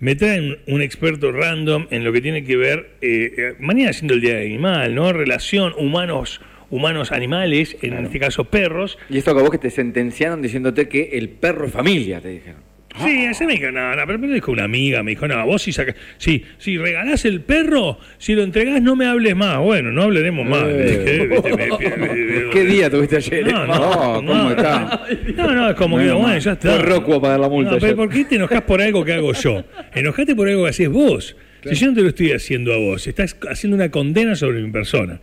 Me traen un experto random en lo que tiene que ver, eh, eh, mañana siendo el Día del Animal, ¿no? Relación humanos humanos animales, en este caso perros. Y esto acabó que te sentenciaron diciéndote que el perro es familia, te dijeron. Sí, ese me dijo, no, no, pero me dijo una amiga, me dijo, no, vos si sacas, si, si regalás el perro, si lo entregás no me hables más, bueno, no hablaremos más. Eh. ¿Qué día tuviste ayer? No, no, ¿cómo está? No, no, es como que, Bueno, bueno, ya está. fue Rocco a pagar la multa No, pero. ¿por qué te enojás por algo que hago yo? Enojate por algo que haces vos. Si yo no te lo estoy haciendo a vos, estás haciendo una condena sobre mi persona.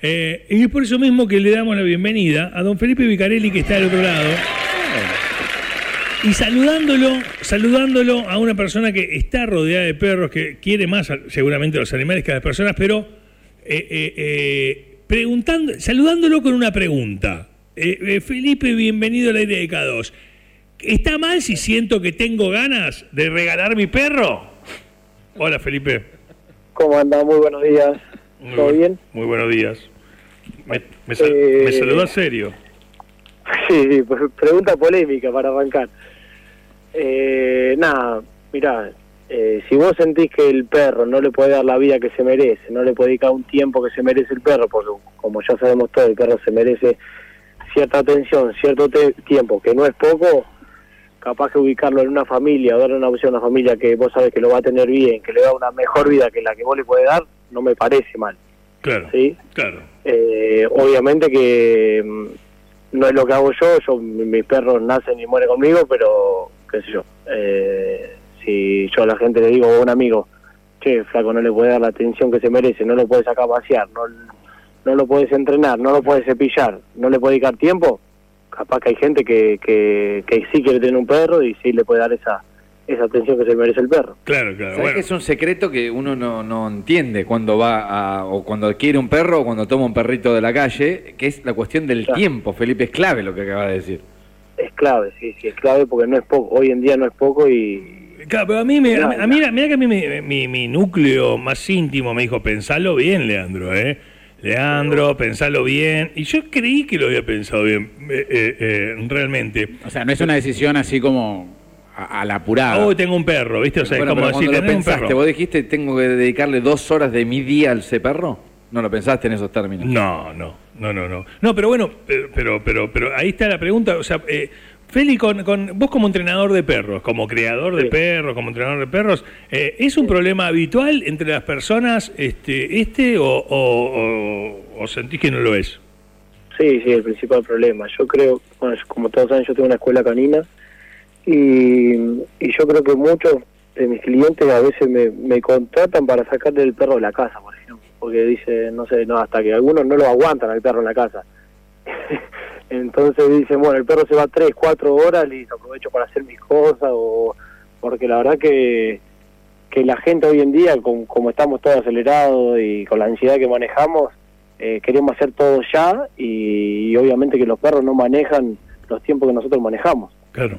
Eh, y es por eso mismo que le damos la bienvenida a don Felipe Vicarelli, que está del otro lado. Y saludándolo, saludándolo a una persona que está rodeada de perros, que quiere más seguramente a los animales que a las personas, pero eh, eh, eh, preguntando, saludándolo con una pregunta. Felipe, bienvenido al aire de K2. ¿Está mal si siento que tengo ganas de regalar mi perro? Hola, Felipe. ¿Cómo anda? Muy buenos días. Muy ¿Todo bien? Muy buenos días. Me, me sal- me saludó serio. Sí, sí, pues, pregunta polémica para arrancar. Eh, nada, mirá, eh, si vos sentís que el perro no le puede dar la vida que se merece, no le puede dedicar un tiempo que se merece el perro, porque como ya sabemos todos, el perro se merece cierta atención, cierto tiempo, que no es poco, capaz que ubicarlo en una familia, o darle una opción a una familia que vos sabés que lo va a tener bien, que le da una mejor vida que la que vos le podés dar, no me parece mal, Claro, ¿sí? claro. Eh, obviamente que mm, no es lo que hago yo, yo mi- mis perros nacen y mueren conmigo, pero qué sé yo, eh, si yo a la gente le digo a un amigo, che, flaco, no le puede dar la atención que se merece, no lo puedes sacar a pasear, no, no lo puedes entrenar, no lo puedes cepillar, no le puede dedicar tiempo, capaz que hay gente que, que, que sí quiere tener un perro y sí le puede dar esa, esa atención que se merece el perro. Claro, claro. ¿Sabés Bueno, que es un secreto que uno no, no entiende cuando va a, o cuando quiere un perro o cuando toma un perrito de la calle, que es la cuestión del Claro. tiempo, Felipe, es clave lo que acaba de decir. Es clave, sí, sí, es clave porque no es poco, hoy en día no es poco y, Claro, pero a mí, me, a, mí- No, a mí- mira que a mí me- mi, mi núcleo más íntimo me dijo, pensalo bien, Leandro, ¿eh? Leandro, pensalo bien. Y yo creí que lo había pensado bien, eh, eh, eh, realmente. O sea, no es una decisión así como a, a la apurada. Hoy tengo un perro, ¿viste? O sea, Bueno, es como decir, cuando lo tenés un pensaste, perro. vos dijiste, tengo que dedicarle dos horas de mi día al ese perro. ¿No lo pensaste en esos términos? No, no, no, no, no. No, pero bueno, pero, pero, pero, pero ahí está la pregunta. O sea, eh, Feli, con, con, vos como entrenador de perros, como creador de Sí. perros, como entrenador de perros, eh, ¿es un problema habitual entre las personas este, este o, o- o- o sentís que no lo es? Sí, sí, el principal problema. Yo creo, bueno, como todos saben, yo tengo una escuela canina y, y yo creo que muchos de mis clientes a veces me, me contratan para sacarle el perro de la casa, por ejemplo, porque dicen, no sé, no, hasta que algunos no lo aguantan al perro en la casa. Entonces dicen, bueno, el perro se va tres, cuatro horas, listo, aprovecho para hacer mis cosas, o porque la verdad que, que la gente hoy en día, con- como estamos todos acelerados y con la ansiedad que manejamos, eh, queremos hacer todo ya y, y obviamente que los perros no manejan los tiempos que nosotros manejamos. Claro.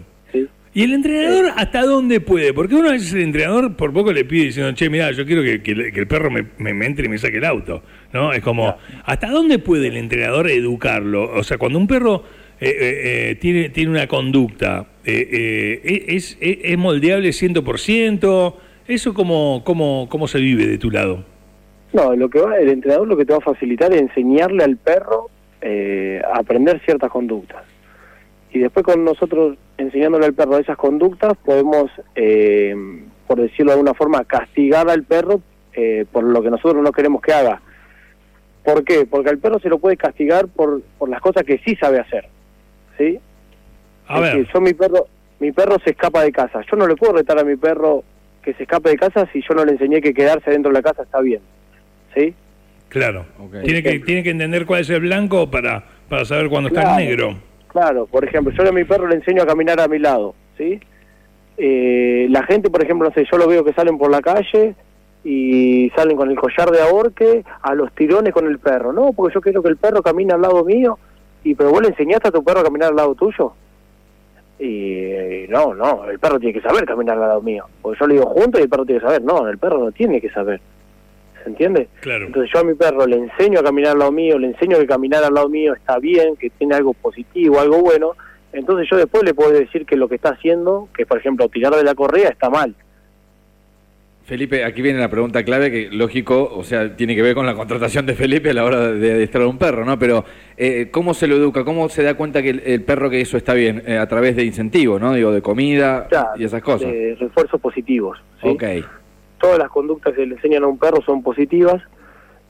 ¿Y el entrenador hasta dónde puede? Porque uno veces el entrenador por poco le pide diciendo, che, mira, yo quiero que, que el- que el perro me, me- me entre y me saque el auto. ¿No? Es como, ¿hasta dónde puede el entrenador educarlo? O sea, cuando un perro eh, eh, eh, tiene, tiene una conducta, eh, eh, ¿es, es, es moldeable 100%? ¿Eso cómo, cómo, cómo se vive de tu lado? No, lo que va, el entrenador lo que te va a facilitar es enseñarle al perro a aprender ciertas conductas. Y después con nosotros enseñándole al perro esas conductas podemos, eh, por decirlo de alguna forma, castigar al perro eh, por lo que nosotros no queremos que haga. ¿Por qué? Porque al perro se lo puede castigar por, por las cosas que sí sabe hacer. ¿Sí? A Es ver, decir, yo mi perro, mi perro se escapa de casa. Yo no le puedo retar a mi perro que se escape de casa si yo no le enseñé que quedarse dentro de la casa está bien. ¿Sí? claro. Tiene que, tiene que entender cuál es el blanco para, para saber cuándo está el negro. Claro, por ejemplo, yo a mi perro le enseño a caminar a mi lado, ¿sí? Eh, la gente, por ejemplo, no sé, yo lo veo que salen por la calle y salen con el collar de ahorque a los tirones con el perro. No, porque yo quiero que el perro camine al lado mío. Y pero vos le enseñaste a tu perro a caminar al lado tuyo. Y eh, no, no, el perro tiene que saber caminar al lado mío. Porque yo le digo junto y el perro tiene que saber. No, el perro no tiene que saber. ¿Se entiende? Claro. Entonces yo a mi perro le enseño a caminar al lado mío, le enseño que caminar al lado mío está bien, que tiene algo positivo, algo bueno. Entonces yo después le puedo decir que lo que está haciendo, que por ejemplo tirar de la correa está mal. Felipe, aquí viene la pregunta clave que, lógico, o sea, tiene que ver con la contratación de Felipe a la hora de adestrar un perro, ¿no? Pero, eh, ¿cómo se lo educa? ¿Cómo se da cuenta que el, el perro que eso está bien? Eh, a través de incentivos, ¿no? Digo, de comida Claro, y esas cosas. de refuerzos positivos. ¿sí? Ok. Todas las conductas que le enseñan a un perro son positivas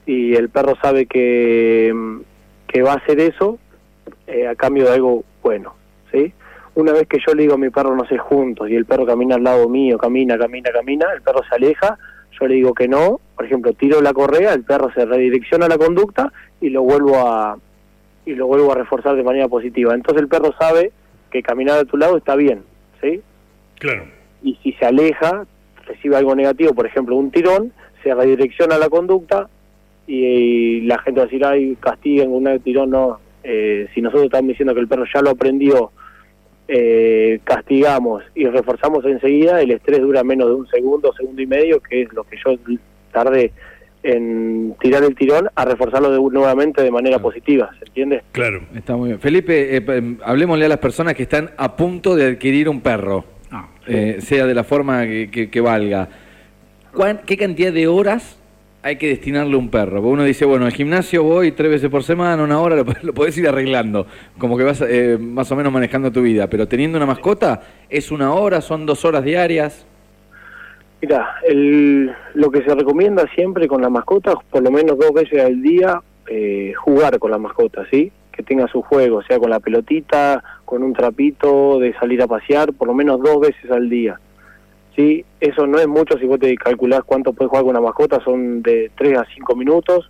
y el perro sabe que, mm, que va a hacer eso eh, a cambio de algo bueno, ¿sí? Una vez que yo le digo a mi perro no sé juntos y el perro camina al lado mío, camina, camina, camina, el perro se aleja, yo le digo que no, por ejemplo, tiro la correa, el perro se redirecciona la conducta y lo vuelvo a y lo vuelvo a reforzar de manera positiva. Entonces el perro sabe que caminar a tu lado está bien, ¿sí? Claro. y si se aleja, recibe algo negativo, por ejemplo un tirón, se redirecciona la conducta y, y la gente va a decir, ay, castiguen un tirón, no. Eh, si nosotros estamos diciendo que el perro ya lo aprendió, eh, castigamos y reforzamos enseguida, el estrés dura menos de un segundo, segundo y medio, que es lo que yo tardé en tirar el tirón a reforzarlo de, nuevamente de manera positiva, ¿se entiende? Claro. Está muy bien. Felipe, eh, p- hablemosle a las personas que están a punto de adquirir un perro, eh, sea de la forma que, valga. ¿Cuán- ¿Qué cantidad de horas hay que destinarle a un perro? Porque uno dice, bueno, al gimnasio voy tres veces por semana, una hora, lo, lo podés ir arreglando, como que vas eh, más o menos manejando tu vida. Pero teniendo una mascota, ¿es una hora, son dos horas diarias? Mira, lo que se recomienda siempre con las mascotas, por lo menos dos veces al día, eh, jugar con la mascota, ¿sí? Que tenga su juego, sea con la pelotita, con un trapito, de salir a pasear, por lo menos dos veces al día. ¿Sí? Eso no es mucho si vos te calculás cuánto puedes jugar con una mascota, son de 3 a 5 minutos.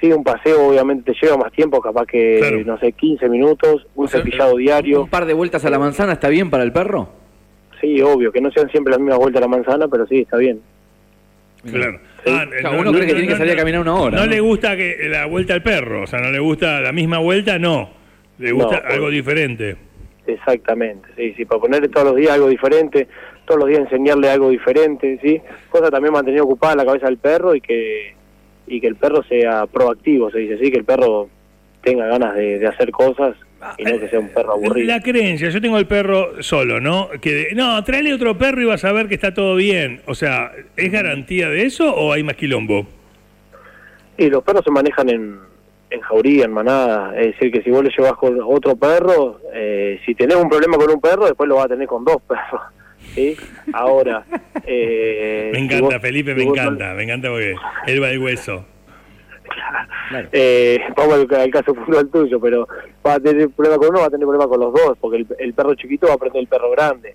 Sí, un paseo obviamente te lleva más tiempo, capaz que, Claro. no sé, 15 minutos, un O sea, cepillado diario. ¿Un par de vueltas a la manzana está bien para el perro? Sí, obvio, que no sean siempre las mismas vueltas a la manzana, pero sí, está bien. Claro. Ah, O sea, uno cree que tiene que salir a caminar una hora, No, ¿no? le gusta que la vuelta al perro, o sea, no le gusta la misma vuelta, no. Le gusta No, algo pues. diferente. Exactamente, sí, sí, para ponerle todos los días algo diferente, todos los días enseñarle algo diferente, sí, cosa también mantener ocupada la cabeza del perro y que y que el perro sea proactivo, se dice, sí, que el perro tenga ganas de, de hacer cosas y no que sea un perro aburrido. La creencia, yo tengo el perro solo, ¿no? Que no, tráele otro perro y vas a ver que está todo bien. O sea, ¿es garantía de eso o hay más quilombo? Y los perros se manejan en, en jauría, en manada, es decir, que si vos le llevas con otro perro, eh, si tenés un problema con un perro, después lo vas a tener con dos perros, ¿sí? Ahora, eh, Me si encanta, vos- Felipe, si me no- encanta, me encanta porque él va de hueso. Claro. Eh, vamos al, al caso puntual tuyo, pero va a tener problema con uno, va a tener problema con los dos, porque el, el perro chiquito va a aprender el perro grande.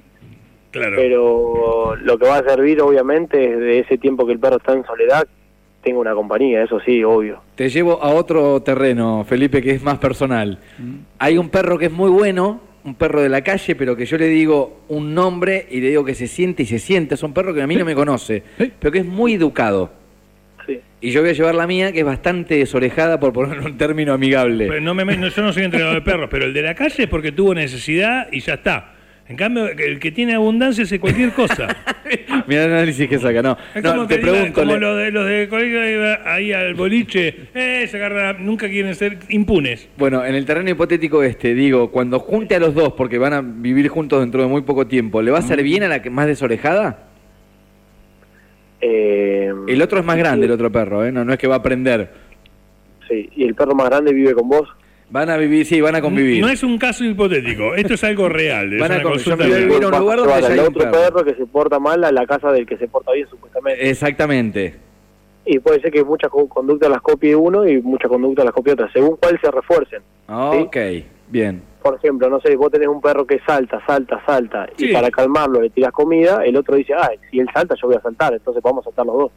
Claro. Pero lo que va a servir, obviamente, es de ese tiempo que el perro está en soledad, tenga una compañía, eso sí, obvio. Te llevo a otro terreno, Felipe, que es más personal. Hay un perro que es muy bueno, un perro de la calle, pero que yo le digo un nombre y le digo que se siente y se siente. Es un perro que a mí no me conoce, pero que es muy educado. Sí. Y yo voy a llevar la mía, que es bastante desorejada, por poner un término amigable. Pero no me, no, yo no soy entrenador de perros, pero el de la calle es porque tuvo necesidad y ya está. En cambio, el que tiene abundancia hace cualquier cosa. Mira el análisis que saca, no. Es No, como te que digan, pregunto. como le- los de los de colegio iba ahí al boliche, eh, se agarra, nunca quieren ser impunes. Bueno, en el terreno hipotético este, digo, cuando junte a los dos, porque van a vivir juntos dentro de muy poco tiempo, ¿le va a hacer bien a la que más desorejada? Eh, El otro es más grande, el otro perro, ¿eh? no, no es que va a aprender. Sí, y el perro más grande vive con vos. Van a vivir, sí, van a convivir. No es un caso hipotético, esto es algo real. Es Van a una con- consulta yo me voy a real. vivir a un lugar donde ya al hay un otro perro. perro que se porta mal a la casa del que se porta bien, supuestamente. Exactamente. Y puede ser que muchas co- conductas las copie uno y muchas conductas las copie otra, según cuál se refuercen. Ok, bien. Por ejemplo, no sé, vos tenés un perro que salta, salta, salta, Sí. y para calmarlo le tirás comida, el otro dice, ah, si él salta yo voy a saltar, entonces vamos a saltar los dos.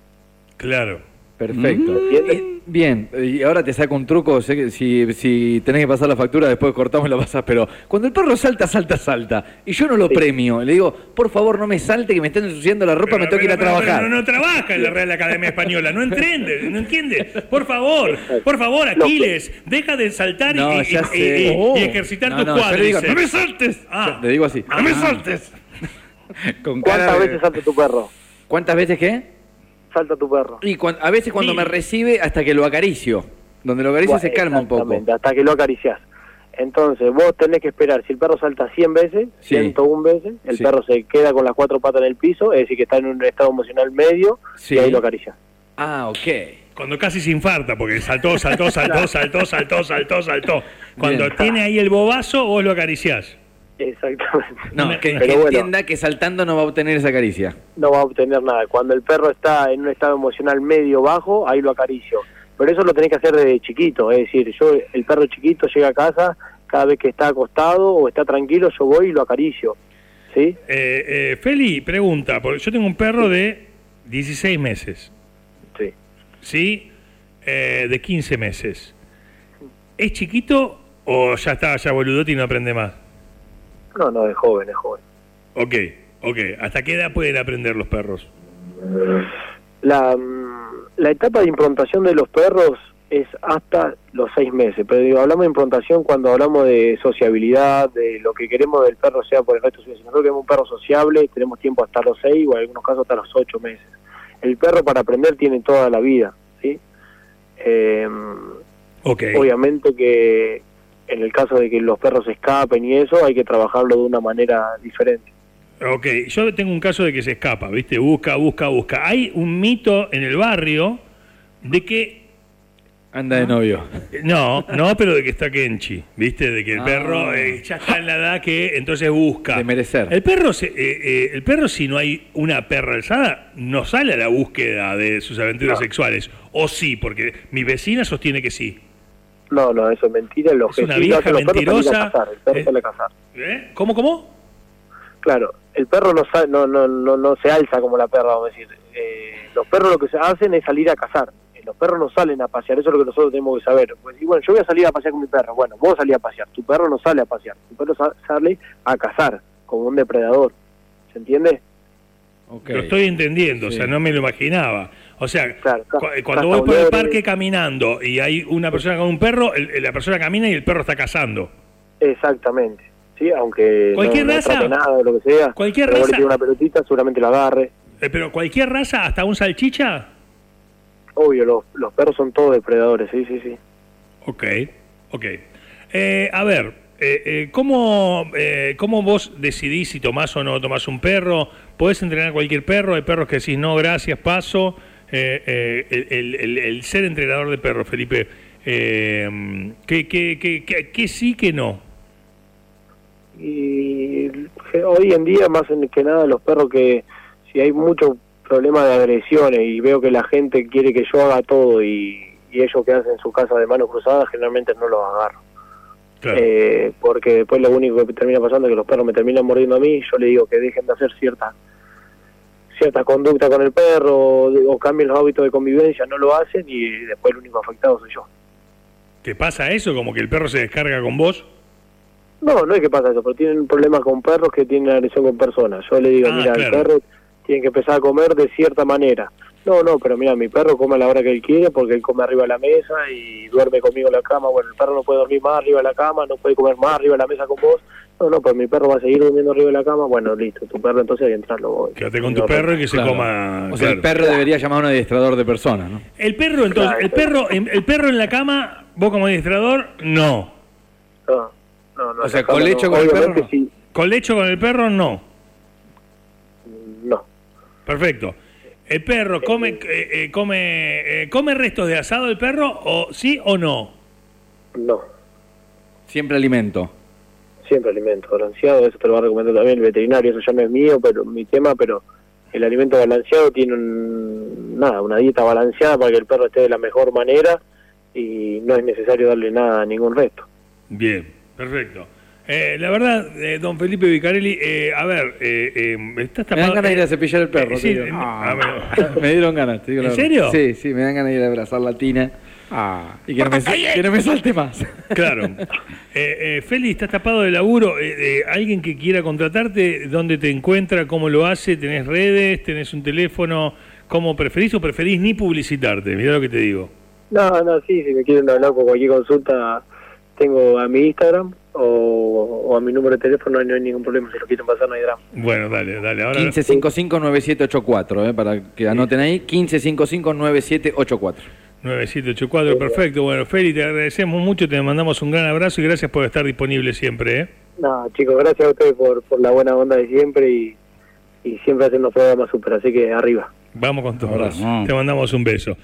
Claro. Perfecto. ¿Entiendes? Eh, Bien, y ahora te saco un truco, sé que si, si tenés que pasar la factura, después cortamos y la pasas, pero cuando el perro salta, salta, salta, y yo no lo Sí. premio, le digo, por favor no me salte, que me están ensuciando la ropa, me tengo que ir a trabajar. pero no, trabaja en la Real Academia Española, no entiende, no entiende. Por favor, por favor, Aquiles, deja de saltar y- No, y, y- sé. y- y Oh. ejercitar No, tus no, cuádriceps. "No me saltes". Ah. Le digo así, no me saltes. Con ¿Cuántas cara de- veces salta tu perro? ¿Cuántas veces qué? Salta tu perro. Y cuan- a veces cuando Sí. me recibe, hasta que lo acaricio. Donde lo acaricio se calma un poco. Hasta que lo acariciás. Entonces, vos tenés que esperar, si el perro salta 100 veces, Sí. 101 veces, el Sí. perro se queda con las cuatro patas en el piso, es decir, que está en un estado emocional medio, Sí. y ahí lo acaricia. Ah, ok. Cuando casi se infarta, porque saltó, saltó, saltó, saltó, saltó, saltó, saltó. Cuando Bien. tiene ahí el bobazo, vos lo acariciás. Exactamente. No, que, pero que bueno. entienda que saltando no va a obtener esa caricia. no va a obtener nada. Cuando el perro está en un estado emocional medio bajo, ahí lo acaricio. Pero eso lo tenés que hacer desde chiquito, es decir, yo el perro chiquito llega a casa, cada vez que está acostado o está tranquilo, yo voy y lo acaricio. ¿Sí? Eh, eh, Feli, pregunta, porque yo tengo un perro de 16 meses, Sí. ¿sí? Eh, de 15 meses. ¿Es chiquito o ya está, ya boludote y no aprende más? No, no, es joven, es joven. Ok, ok. ¿Hasta qué edad pueden aprender los perros? La, mm, la etapa de improntación de los perros es hasta los seis meses, pero digo, hablamos de improntación cuando hablamos de sociabilidad, de lo que queremos del perro sea por el resto de su vida. Si nosotros queremos un perro sociable, tenemos tiempo hasta los seis o en algunos casos hasta los ocho meses. El perro para aprender tiene toda la vida, ¿sí? Eh, Ok. obviamente que en el caso de que los perros escapen y eso, hay que trabajarlo de una manera diferente. Ok, yo tengo un caso de que se escapa, ¿viste? Busca, busca, busca. Hay un mito en el barrio de que Anda de novio. No, no, pero de que está Kenchi, ¿viste? De que el Ah. perro eh, ya está en la edad que entonces busca. De merecer. El perro, se- eh, eh, el perro si no hay una perra alzada, no sale a la búsqueda de sus aventuras No. sexuales. O sí, porque mi vecina sostiene que sí. No, no, eso es mentira. Lo Es que una sí vieja los mentirosa. cazar, el perro Eh. sale a cazar. ¿Eh? ¿Cómo, cómo? Claro, el perro no, no, no, no, no se alza como la perra, vamos a decir. Eh, los perros lo que se hacen es salir a cazar. Eh, Los perros no salen a pasear, eso es lo que nosotros tenemos que saber. Pues, y bueno, yo voy a salir a pasear con mi perro. Bueno, vos salís a pasear, tu perro no sale a pasear, tu perro sa- sale a cazar, como un depredador. ¿Se entiende? Lo estoy entendiendo, Sí. o sea, no me lo imaginaba. O sea, Claro, cuando voy por el parque caminando y hay una persona con un perro, el- la persona camina y el perro está cazando. Exactamente. Sí, aunque ¿Cualquier no, raza? atrape nada o lo que sea. ¿Cualquier raza? una pelotita, seguramente lo agarre. Eh, pero cualquier raza, hasta un salchicha. Obvio, los, los perros son todos depredadores, sí, sí, sí. Ok, ok. Eh, a ver, eh, eh, ¿cómo, eh, ¿cómo vos decidís si tomás o no tomás un perro? ¿Podés entrenar cualquier perro? Hay perros que decís, no, gracias, paso. Eh, eh, el, el- el- ser entrenador de perros, Felipe, eh, ¿qué, qué, qué, qué- qué sí, que no? Y que hoy en día, más que nada, los perros que si hay mucho problema de agresiones y veo que la gente quiere que yo haga todo y, y ellos que hacen su casa de manos cruzadas, generalmente no los agarro. Claro. Eh, porque después lo único que termina pasando es que los perros me terminan mordiendo a mí, yo le digo que dejen de hacer cierta cierta conducta con el perro o, o cambien los hábitos de convivencia, no lo hacen y después el único afectado soy yo. ¿Te pasa eso? Como que el perro se descarga con vos. No, no es que pasa eso, pero tienen problemas con perros que tienen agresión con personas. Yo le digo, Ah, mira, claro. el perro tiene que empezar a comer de cierta manera. No, no, pero mira, mi perro come a la hora que él quiere porque él come arriba de la mesa y duerme conmigo en la cama. Bueno, el perro no puede dormir más arriba de la cama, no puede comer más arriba de la mesa con vos. No, no, pues mi perro va a seguir durmiendo arriba de la cama. Bueno, listo, tu perro entonces hay que entrarlo voy. Quédate con tu perro y que se Claro. coma. O sea, el perro debería llamar a un adiestrador de personas, ¿no? El perro, entonces, Claro. el perro, en- el perro en la cama, vos como administrador, no. No, no, no, O sea, colecho no. con el perro, no. sí, Con lecho con el perro, no. no. Perfecto. ¿El perro come, eh, eh, come, eh, come restos de asado el perro o sí o no? No, Siempre alimento. Siempre alimento balanceado, eso te lo va a recomendar también el veterinario, eso ya no es mío, pero mi tema, pero el alimento balanceado tiene un, nada, una dieta balanceada para que el perro esté de la mejor manera y no es necesario darle nada, ningún resto. Bien, perfecto. Eh, la verdad, eh, don Felipe Vicarelli, eh, a ver, eh, eh, estás Me dan tapado- ganas de ir a cepillar el perro. Eh, te sí, digo. eh, Ah, a ver. me dieron ganas, te digo ¿En serio? Sí, sí, me dan ganas de ir a abrazar la tina. Ah, y que no, me, que no me salte más. Claro. Eh, eh, Feli, estás tapado de laburo. Eh, eh, ¿Alguien que quiera contratarte, dónde te encuentra, cómo lo hace? ¿Tenés redes? ¿Tenés un teléfono? ¿Cómo preferís o preferís ni publicitarte? Mirá lo que te digo. No, no, sí, si me quieren hablar con cualquier consulta, tengo a mi Instagram o, o a mi número de teléfono, no hay ningún problema, si lo quieren pasar no hay drama. Bueno, dale, dale. Ahora 1555-9784, eh, para que anoten ahí. 1555-9784. 9784, perfecto. Bueno, Feli, te agradecemos mucho, te mandamos un gran abrazo y gracias por estar disponible siempre. ¿eh? No, chicos, gracias a ustedes por, por la buena onda de siempre y, y siempre hacen los programas súper, así que arriba. Vamos con todo. Abrazo. Te mandamos un beso.